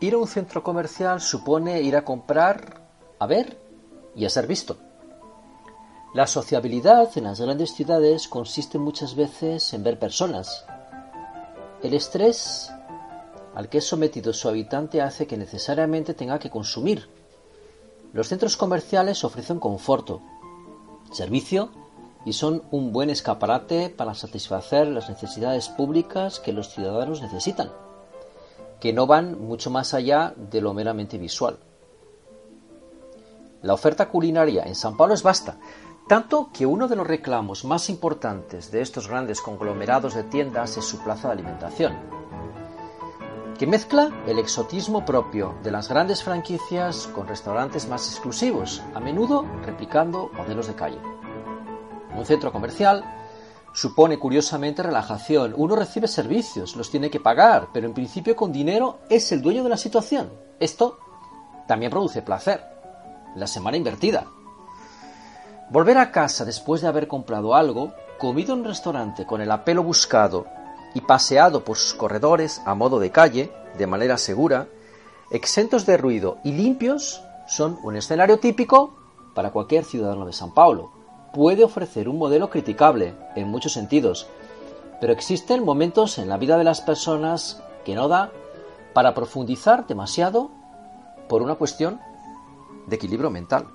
Ir a un centro comercial supone ir a comprar, a ver y a ser visto. La sociabilidad en las grandes ciudades consiste muchas veces en ver personas. El estrés al que es sometido su habitante hace que necesariamente tenga que consumir. Los centros comerciales ofrecen conforto, servicio y son un buen escaparate para satisfacer las necesidades públicas que los ciudadanos necesitan que no van mucho más allá de lo meramente visual. La oferta culinaria en San Pablo es vasta, tanto que uno de los reclamos más importantes de estos grandes conglomerados de tiendas es su plaza de alimentación, que mezcla el exotismo propio de las grandes franquicias con restaurantes más exclusivos, a menudo replicando modelos de calle. Un centro comercial supone curiosamente relajación. Uno recibe servicios, los tiene que pagar, pero en principio con dinero es el dueño de la situación. Esto también produce placer. La semana invertida. Volver a casa después de haber comprado algo, comido en un restaurante con el apelo buscado y paseado por sus corredores a modo de calle, de manera segura, exentos de ruido y limpios, son un escenario típico para cualquier ciudadano de San Paulo puede ofrecer un modelo criticable en muchos sentidos, pero existen momentos en la vida de las personas que no da para profundizar demasiado por una cuestión de equilibrio mental.